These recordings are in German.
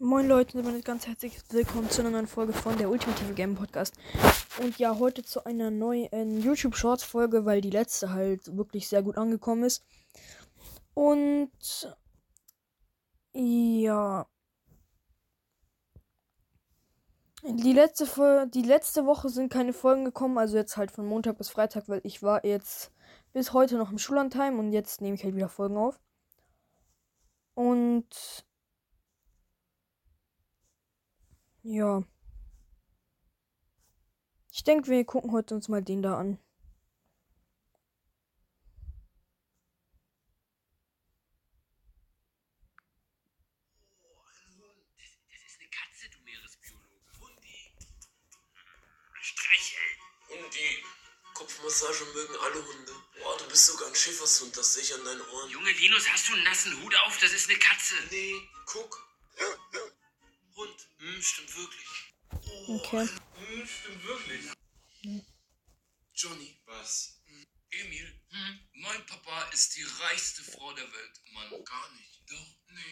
Moin Leute, damit ganz herzlich willkommen zu einer neuen Folge von der Ultimative Game Podcast. Und ja, heute zu einer neuen YouTube Shorts Folge, weil die letzte halt wirklich sehr gut angekommen ist. Und ja. Die letzte, die letzte Woche sind keine Folgen gekommen, also jetzt halt von Montag bis Freitag, weil ich war jetzt bis heute noch im Schullandheim und jetzt nehme ich halt wieder Folgen auf. Und ja. Ich denke, wir gucken heute uns mal den da an. die Kopfmassage mögen alle Hunde. Boah, du bist sogar ein Schäfershund, das sehe ich an deinen Ohren. Junge Linus, hast du einen nassen Hut auf? Das ist eine Katze. Nee, guck. Hm, stimmt wirklich. Oh, okay. Hm, stimmt wirklich. Hm. Johnny. Was? Hm. Emil. Hm? Mein Papa ist die reichste Frau der Welt. Mann, gar nicht. Doch, nee.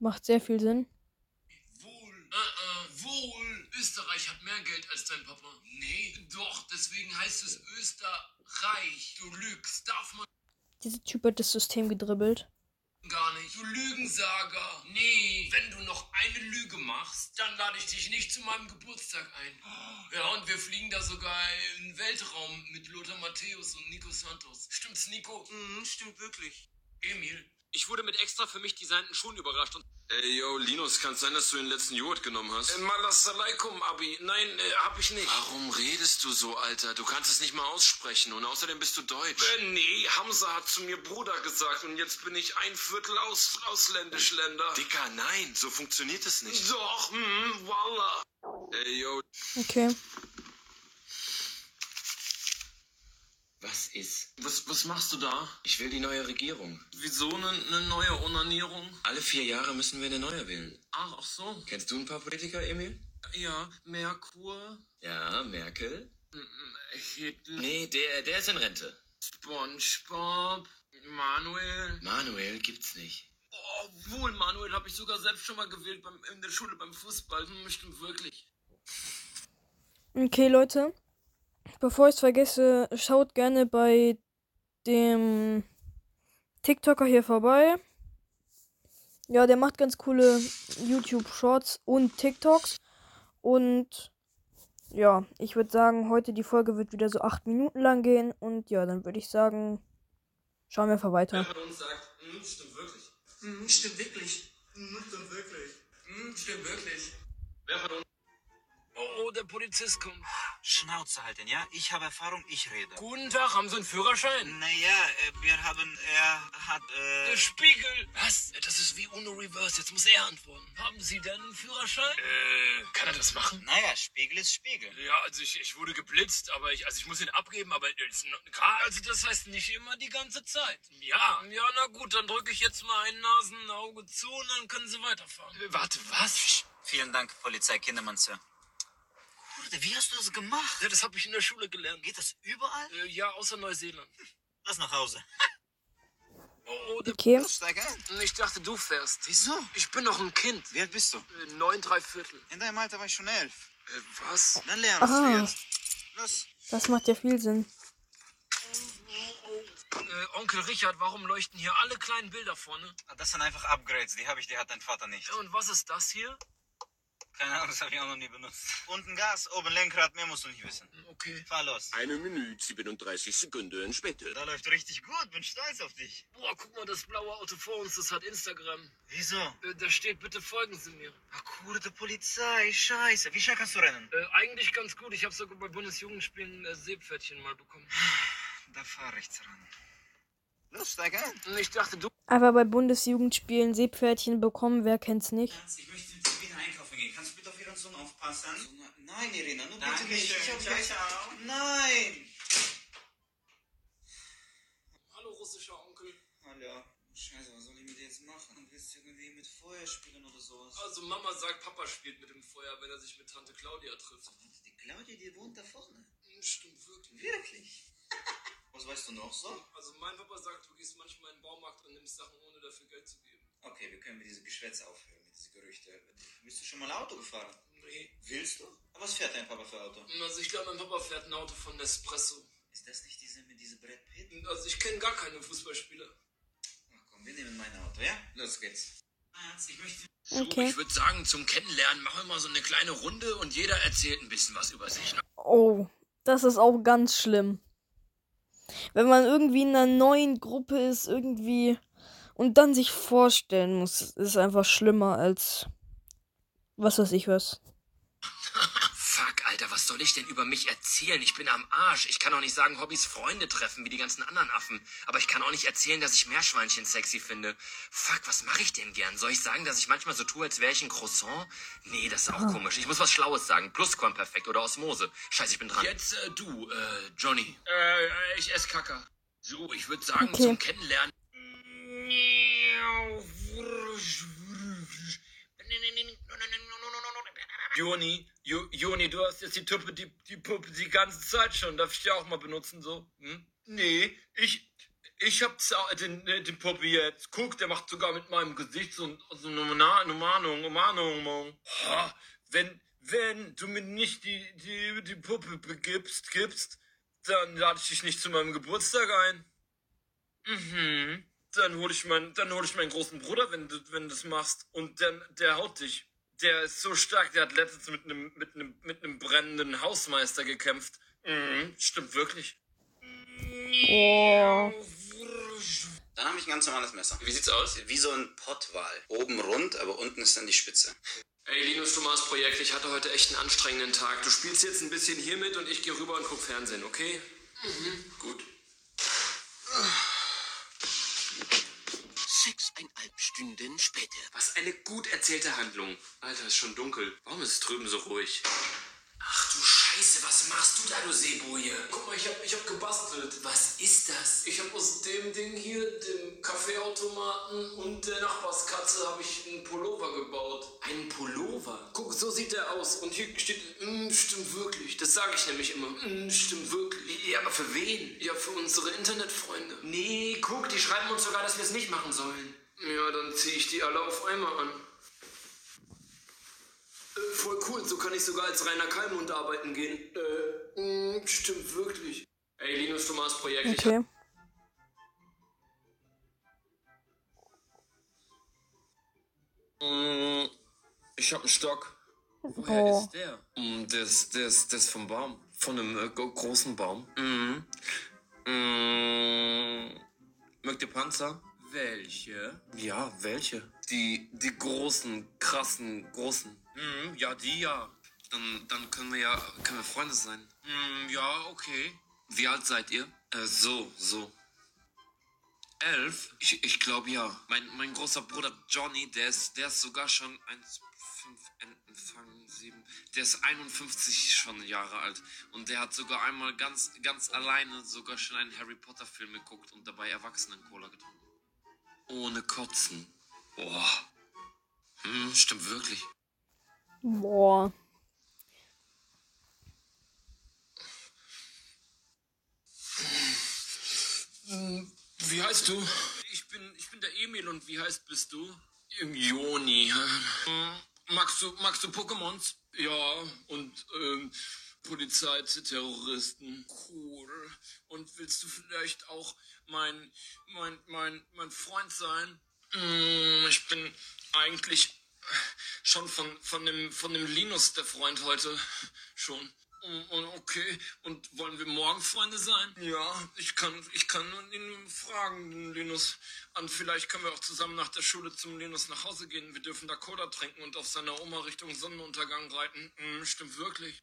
Macht sehr viel Sinn. Wohl. Äh, äh, wohl. Österreich hat mehr Geld als dein Papa. Nee, doch, deswegen heißt es Österreich. Du lügst, darf man Dieser Typ hat das System gedribbelt. Gar nicht. Du Lügensager. Nee, wenn du noch eine Lüge machst, dann lade ich dich nicht zu meinem Geburtstag ein. Ja, und wir fliegen da sogar in den Weltraum mit Lothar Matthäus und Nico Santos. Stimmt's, Nico? Mhm, stimmt wirklich. Emil? Ich wurde mit extra für mich designten Schuhen überrascht und Ey, yo, Linus, kann sein, dass du den letzten Joghurt genommen hast? Äh, Malasalaikum, Abi. Nein, äh, hab ich nicht. Warum redest du so, Alter? Du kannst es nicht mal aussprechen und außerdem bist du deutsch. Äh, nee, Hamza hat zu mir Bruder gesagt und jetzt bin ich ein Viertel aus, ausländisch Länder. Dicker, nein, so funktioniert es nicht. Doch, hm, voila. Ey, yo, Okay. Was ist? Was, was machst du da? Ich will die neue Regierung. Wieso eine ne neue Onanierung? Alle vier Jahre müssen wir eine neue wählen. Ach, ach so. Kennst du ein paar Politiker, Emil? Ja, Merkur, Ja, Merkel? Hitler, Nee, der, der ist in Rente. Spongebob, Manuel. Manuel gibt's nicht. Oh, wohl, Manuel habe ich sogar selbst schon mal gewählt beim, in der Schule beim Fußball. Hm, Stimmt wirklich. Okay, Leute. Bevor ich es vergesse, schaut gerne bei dem TikToker hier vorbei. Ja, der macht ganz coole YouTube Shorts und TikToks. Und ja, ich würde sagen, heute die Folge wird wieder so acht Minuten lang gehen. Und ja, dann würde ich sagen, schauen wir einfach weiter. von uns sagt, hm, stimmt wirklich. Hm, stimmt wirklich. Hm, stimmt wirklich. Hm, stimmt wirklich. Wer von uns? Der Polizist kommt. Schnauze halten, ja? Ich habe Erfahrung, ich rede. Guten Tag, haben Sie einen Führerschein? Naja, äh, wir haben, er hat, Der äh, Spiegel. Was? Das ist wie Uno Reverse. Jetzt muss er antworten. Haben Sie denn einen Führerschein? Äh, kann er das machen? naja, Spiegel ist Spiegel. Ja, also ich, ich wurde geblitzt, aber ich, also ich muss ihn abgeben, aber also das heißt nicht immer die ganze Zeit. Ja, ja, na gut, dann drücke ich jetzt mal ein Nasenauge zu und dann können Sie weiterfahren. Äh, warte, was? Vielen Dank, Polizei Kindermann, Sir. Kurde, wie hast du das gemacht? Ja, das habe ich in der Schule gelernt. Geht das überall? Äh, ja, außer Neuseeland. Lass nach Hause. Oh, oh, der Okay. Steig ein. ich dachte, du fährst. Wieso? Ich bin noch ein Kind. Wie alt bist du? Äh, Neun, drei Viertel. In deinem Alter war ich schon elf. Äh, was? Dann lernst Aha. du jetzt. Los. Das macht ja viel Sinn. Äh, Onkel Richard, warum leuchten hier alle kleinen Bilder vorne? Das sind einfach Upgrades, die habe ich, die hat dein Vater nicht. Ja, und was ist das hier? Keine Ahnung, das habe ich auch noch nie benutzt. Unten Gas, oben Lenkrad, mehr musst du nicht wissen. Okay. Fahr los. Eine Minute, 37 Sekunden später. Da läuft richtig gut, bin stolz auf dich. Boah, guck mal, das blaue Auto vor uns, das hat Instagram. Wieso? Äh, da steht, bitte folgen Sie mir. Ach, kurde Polizei, scheiße. Wie schnell kannst du rennen? Äh, eigentlich ganz gut. Ich habe sogar bei Bundesjugendspielen äh, Seepferdchen mal bekommen. Da fahr rechts ran. Los, steig ein. Ich dachte, du. Aber bei Bundesjugendspielen Seepferdchen bekommen, wer kennt's nicht? Ich möchte jetzt wieder einkaufen gehen. Kannst du bitte auf Ihren Sohn aufpassen? nein, Irina, nur Danke bitte nicht. schön. Ich hab Ciao, ciao. Nein! Hallo, russischer Onkel. Alter, scheiße, was soll ich mit dir jetzt machen? Du willst irgendwie mit Feuer spielen oder sowas? Also, Mama sagt, Papa spielt mit dem Feuer, wenn er sich mit Tante Claudia trifft. Die Claudia, die wohnt da vorne. Hm, Stimmt wirklich. Wirklich? Was weißt du noch so? Also, mein Papa sagt, du gehst manchmal in den Baumarkt und nimmst Sachen, ohne dafür Geld zu geben. Okay, wir können mit diesem Geschwätz aufhören. Mit diesem Gerüchte. Bist du schon mal Auto gefahren? Nee. Willst du? Aber was fährt dein Papa für Auto? Also ich glaube, mein Papa fährt ein Auto von Nespresso. Ist das nicht diese mit diese Brett Pitt? Also ich kenne gar keine Fußballspieler. Ach komm, wir nehmen mein Auto, ja? Los geht's. Arzt, ich möchte So, Okay. ich würde sagen, zum Kennenlernen machen wir mal so eine kleine Runde und jeder erzählt ein bisschen was über sich. Oh, das ist auch ganz schlimm. Wenn man irgendwie in einer neuen Gruppe ist, irgendwie und dann sich vorstellen muss, ist einfach schlimmer als was weiß ich was. Alter, was soll ich denn über mich erzählen? Ich bin am Arsch. Ich kann auch nicht sagen, Hobbys Freunde treffen, wie die ganzen anderen Affen. Aber ich kann auch nicht erzählen, dass ich Meerschweinchen sexy finde. Fuck, was mache ich denn gern? Soll ich sagen, dass ich manchmal so tue, als wäre ich ein Croissant? Nee, das ist auch komisch. Ich muss was Schlaues sagen. Plusquamperfekt oder Osmose. Scheiße, ich bin dran. Jetzt äh, du, äh, Johnny. Äh, ich esse Kacker. So, ich würde sagen, Okay. zum Kennenlernen. Joni, Joni, du hast jetzt die Tuppe, die, die Puppe die ganze Zeit schon. Darf ich die auch mal benutzen so? Hm? Nee, ich, ich hab za- den, äh, den Puppe jetzt. Guck, der macht sogar mit meinem Gesicht so, so eine Mahnung, Mahnung. Ha, wenn, wenn du mir nicht die, die, die Puppe begibst, gibst, dann lade ich dich nicht zu meinem Geburtstag ein. Mhm. Dann hole ich meinen, dann hole ich meinen großen Bruder, wenn du, wenn du das machst. Und dann, der haut dich. Der ist so stark, der hat letztens mit einem, mit einem, mit einem brennenden Hausmeister gekämpft. Mhm, stimmt wirklich. Boah. Dann habe ich ein ganz normales Messer. Wie sieht's aus? Wie so ein Pottwal. Oben rund, aber unten ist dann die Spitze. Ey, Linus Thomas Projekt, ich hatte heute echt einen anstrengenden Tag. Du spielst jetzt ein bisschen hier mit und ich gehe rüber und guck Fernsehen, okay? Mhm, gut. Stunden später. Was eine gut erzählte Handlung. Alter, ist schon dunkel. Warum ist es drüben so ruhig? Ach du Scheiße, was machst du da, du Seeboje? Guck mal, ich hab, ich hab gebastelt. Was ist das? Ich hab aus dem Ding hier, dem Kaffeeautomaten und der Nachbarskatze, habe ich einen Pullover gebaut. Einen Pullover? Guck, so sieht der aus. Und hier steht, mm, stimmt wirklich. Das sage ich nämlich immer. Mm, stimmt wirklich. Ja, aber für wen? Ja, für unsere Internetfreunde. Nee, guck, die schreiben uns sogar, dass wir es nicht machen sollen. Ja, dann ziehe ich die alle auf einmal an. Äh, voll cool, so kann ich sogar als Rainer Kalmund arbeiten gehen. Äh, mh, stimmt wirklich. Ey, Linus Thomas Projekt, ich Okay. Mm, Ich hab einen Stock. Woher Oh. ist der? Mm, Der ist, der ist, der ist vom Baum. Von einem äh, gro- großen Baum. Mhm. Mm, Mögt ihr Panzer? Welche? Ja, welche? Die, die großen, krassen, großen. Mhm, ja, die ja. Dann, dann können wir ja, können wir Freunde sein. Mm, ja, okay. Wie alt seid ihr? Äh, so, so. Elf? Ich, ich glaube ja. Mein, mein großer Bruder Johnny, der ist, der ist sogar schon 1, 5 Enten fangen, 7. Der ist 51 schon Jahre alt. Und der hat sogar einmal ganz, ganz alleine sogar schon einen Harry Potter Film geguckt und dabei Erwachsenen-Cola getrunken. Ohne Kotzen. Boah. Hm, stimmt wirklich. Boah. Wie heißt du? Ich bin, ich bin der Emil und wie heißt bist du? Joni. Magst du, magst du Pokémons? Ja, und ähm, Polizei, Terroristen. Cool. Und willst du vielleicht auch mein, mein, mein, mein Freund sein? Hm, ich bin eigentlich schon von, von dem, von dem Linus der Freund heute schon. Okay, und wollen wir morgen Freunde sein? Ja, ich kann, ich kann ihn fragen, Linus. Und vielleicht können wir auch zusammen nach der Schule zum Linus nach Hause gehen. Wir dürfen da Cola trinken und auf seiner Oma Richtung Sonnenuntergang reiten. Mm, stimmt wirklich.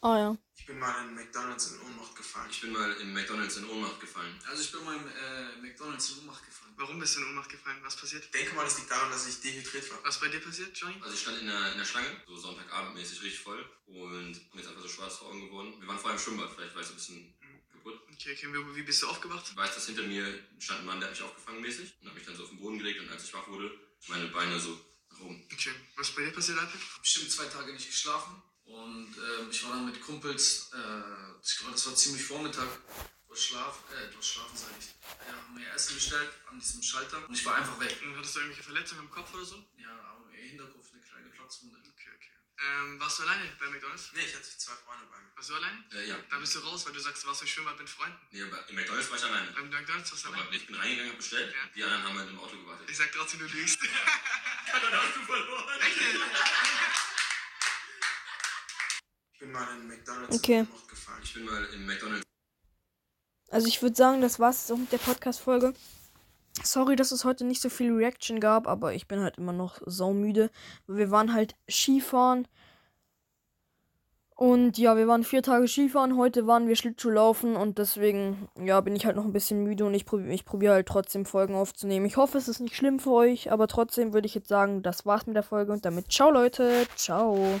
Ah ja. Ich bin mal in McDonalds in Ohnmacht gefallen. Ich bin mal in McDonalds in Ohnmacht gefallen. Also ich bin mal im äh, McDonalds in Ohnmacht gefallen. Warum bist du in Ohnmacht gefallen? Was passiert? Ich denke mal, das liegt daran, dass ich dehydriert war. Was bei dir passiert, Johnny? Also ich stand in der, in der Schlange, so Sonntagabendmäßig richtig voll und mir ist einfach so schwarz vor Augen geworden. Wir waren vorher im Schwimmbad, vielleicht war ich so ein bisschen kaputt. Okay, okay, wie, wie bist du aufgewacht? Ich weiß, dass hinter mir stand ein Mann, der hat mich aufgefangen mäßig und hat mich dann so auf den Boden gelegt und als ich wach wurde, meine Beine so nach oben. Okay, was bei dir passiert, Alter? Bestimmt zwei Tage nicht geschlafen. Und ähm, ich war dann mit Kumpels, äh, ich glaube, das war ziemlich Vormittag, durch Schlaf, äh, durch Schlafen sag ich. Ja, haben wir Essen bestellt an diesem Schalter und ich war einfach weg. Und hattest du irgendwelche Verletzungen im Kopf oder so? Ja, aber Steige Platz runter. Okay, okay. Ähm, warst du alleine bei McDonalds? Nee, ich hatte zwei Freunde bei mir. Warst du alleine? Äh, ja. Da bist du raus, weil du sagst, du warst im Schwimmbad mit Freunden. Nee, aber im McDonalds war ich alleine. Beim McDonalds warst du Aber alleine. ich bin reingegangen, hab bestellt. Ja. Die anderen haben halt im Auto gewartet. Ich sag trotzdem, du lügst. Dann hast du verloren. Ich bin mal in McDonalds Okay. in gefahren. Ich bin mal im McDonalds. Also ich würde sagen, das war's so mit der Podcast-Folge. Sorry, dass es heute nicht so viel Reaction gab, aber ich bin halt immer noch saumüde. Wir waren halt Skifahren. Und ja, wir waren vier Tage Skifahren. Heute waren wir Schlittschuhlaufen und deswegen, ja, bin ich halt noch ein bisschen müde und ich probiere ich probier halt trotzdem Folgen aufzunehmen. Ich hoffe, es ist nicht schlimm für euch, aber trotzdem würde ich jetzt sagen, das war's mit der Folge und damit ciao Leute. Ciao.